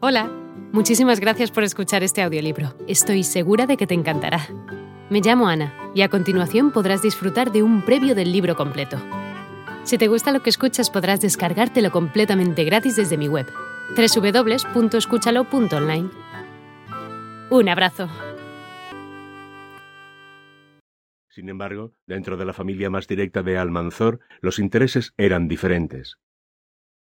Hola, muchísimas gracias por escuchar este audiolibro. Estoy segura de que te encantará. Me llamo Ana y a continuación podrás disfrutar de un previo del libro completo. Si te gusta lo que escuchas podrás descargártelo completamente gratis desde mi web, www.escúchalo.online. Un abrazo. Sin embargo, dentro de la familia más directa de Almanzor, los intereses eran diferentes.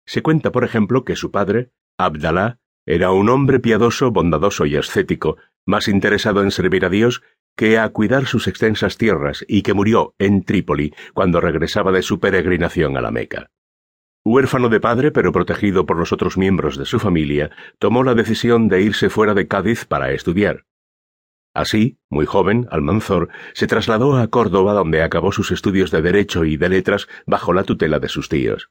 Se cuenta, por ejemplo, que su padre, Abdalá, era un hombre piadoso, bondadoso y ascético, más interesado en servir a Dios que a cuidar sus extensas tierras y que murió en Trípoli cuando regresaba de su peregrinación a la Meca. Huérfano de padre, pero protegido por los otros miembros de su familia, tomó la decisión de irse fuera de Cádiz para estudiar. Así, muy joven, Almanzor se trasladó a Córdoba donde acabó sus estudios de Derecho y de Letras bajo la tutela de sus tíos.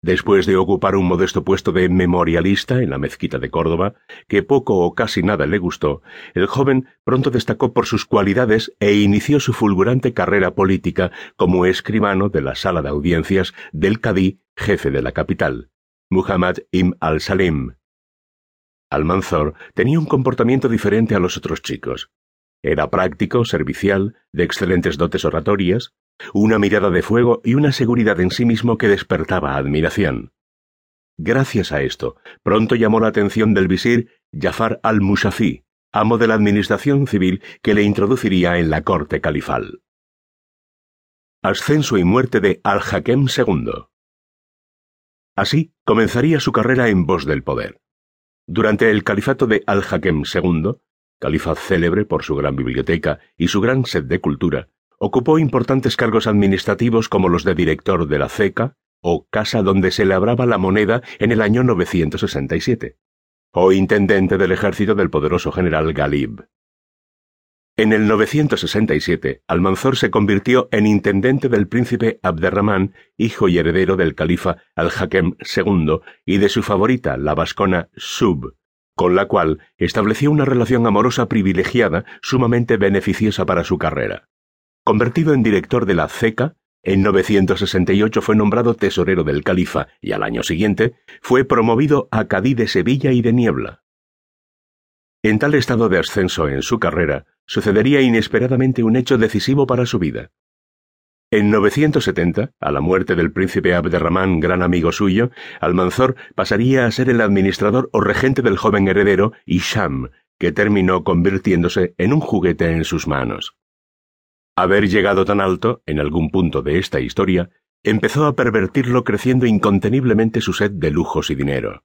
Después de ocupar un modesto puesto de memorialista en la mezquita de Córdoba, que poco o casi nada le gustó, el joven pronto destacó por sus cualidades e inició su fulgurante carrera política como escribano de la sala de audiencias del Cadí, jefe de la capital, Muhammad ibn al-Salim. Almanzor tenía un comportamiento diferente a los otros chicos. Era práctico, servicial, de excelentes dotes oratorias, una mirada de fuego y una seguridad en sí mismo que despertaba admiración. Gracias a esto, pronto llamó la atención del visir Jafar al-Mushafi, amo de la administración civil que le introduciría en la corte califal. Ascenso y muerte de Al-Hakem II. Así comenzaría su carrera en voz del poder. Durante el califato de Al-Hakem II, califa célebre por su gran biblioteca y su gran sed de cultura, ocupó importantes cargos administrativos como los de director de la CECA o casa donde se labraba la moneda en el año 967, o intendente del ejército del poderoso general Galib. En el 967, Almanzor se convirtió en intendente del príncipe Abderramán, hijo y heredero del califa Al-Hakem II y de su favorita, la vascona Sub, con la cual estableció una relación amorosa privilegiada sumamente beneficiosa para su carrera. Convertido en director de la CECA, en 968 fue nombrado tesorero del califa y al año siguiente fue promovido a Cadí de Sevilla y de Niebla. En tal estado de ascenso en su carrera, sucedería inesperadamente un hecho decisivo para su vida. En 970, a la muerte del príncipe Abderramán, gran amigo suyo, Almanzor pasaría a ser el administrador o regente del joven heredero Isham, que terminó convirtiéndose en un juguete en sus manos. Haber llegado tan alto, en algún punto de esta historia, empezó a pervertirlo creciendo inconteniblemente su sed de lujos y dinero.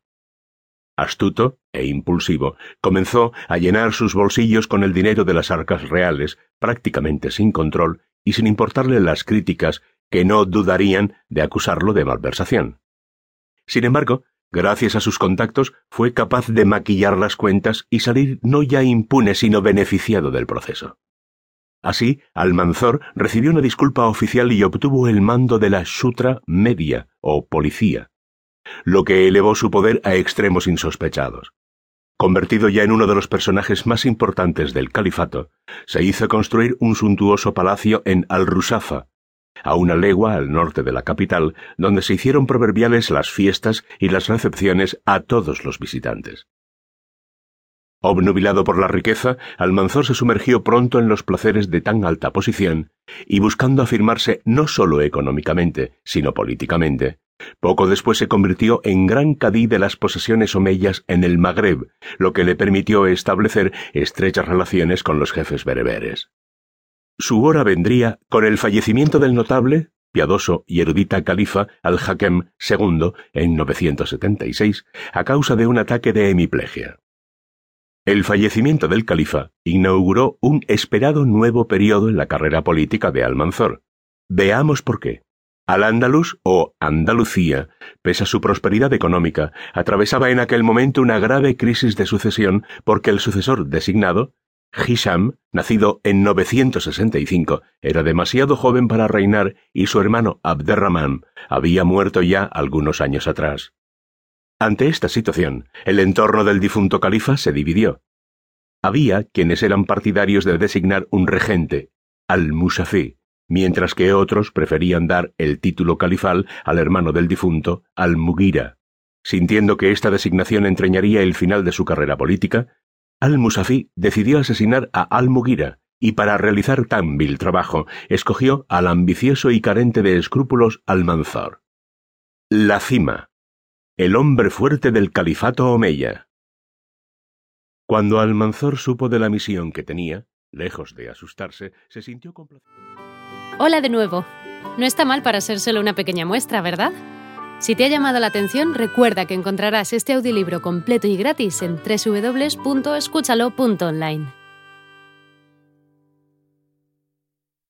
Astuto e impulsivo, comenzó a llenar sus bolsillos con el dinero de las arcas reales, prácticamente sin control y sin importarle las críticas que no dudarían de acusarlo de malversación. Sin embargo, gracias a sus contactos, fue capaz de maquillar las cuentas y salir no ya impune sino beneficiado del proceso. Así, Almanzor recibió una disculpa oficial y obtuvo el mando de la Shutra Media, o policía, lo que elevó su poder a extremos insospechados. Convertido ya en uno de los personajes más importantes del califato, se hizo construir un suntuoso palacio en Al-Rusafa, a una legua al norte de la capital, donde se hicieron proverbiales las fiestas y las recepciones a todos los visitantes. Obnubilado por la riqueza, Almanzor se sumergió pronto en los placeres de tan alta posición, y buscando afirmarse no sólo económicamente, sino políticamente, poco después se convirtió en gran cadí de las posesiones omeyas en el Magreb, lo que le permitió establecer estrechas relaciones con los jefes bereberes. Su hora vendría con el fallecimiento del notable, piadoso y erudita califa al-Hakem II en 976 a causa de un ataque de hemiplegia. El fallecimiento del califa inauguró un esperado nuevo periodo en la carrera política de Almanzor. Veamos por qué. Al-Ándalus o Andalucía, pese a su prosperidad económica, atravesaba en aquel momento una grave crisis de sucesión porque el sucesor designado, Hisham, nacido en 965, era demasiado joven para reinar y su hermano Abderrahman había muerto ya algunos años atrás. Ante esta situación, el entorno del difunto califa se dividió. Había quienes eran partidarios de designar un regente, al-Musafi, mientras que otros preferían dar el título califal al hermano del difunto, al-Mugira. Sintiendo que esta designación entrañaría el final de su carrera política, al-Musafi decidió asesinar a al-Mughira y para realizar tan vil trabajo escogió al ambicioso y carente de escrúpulos al-Manzor. La cima. El hombre fuerte del califato Omeya. Cuando al-Manzor supo de la misión que tenía, lejos de asustarse, se sintió complacido. Hola de nuevo. No está mal para ser solo una pequeña muestra, ¿verdad? Si te ha llamado la atención, recuerda que encontrarás este audiolibro completo y gratis en www.escúchalo.online.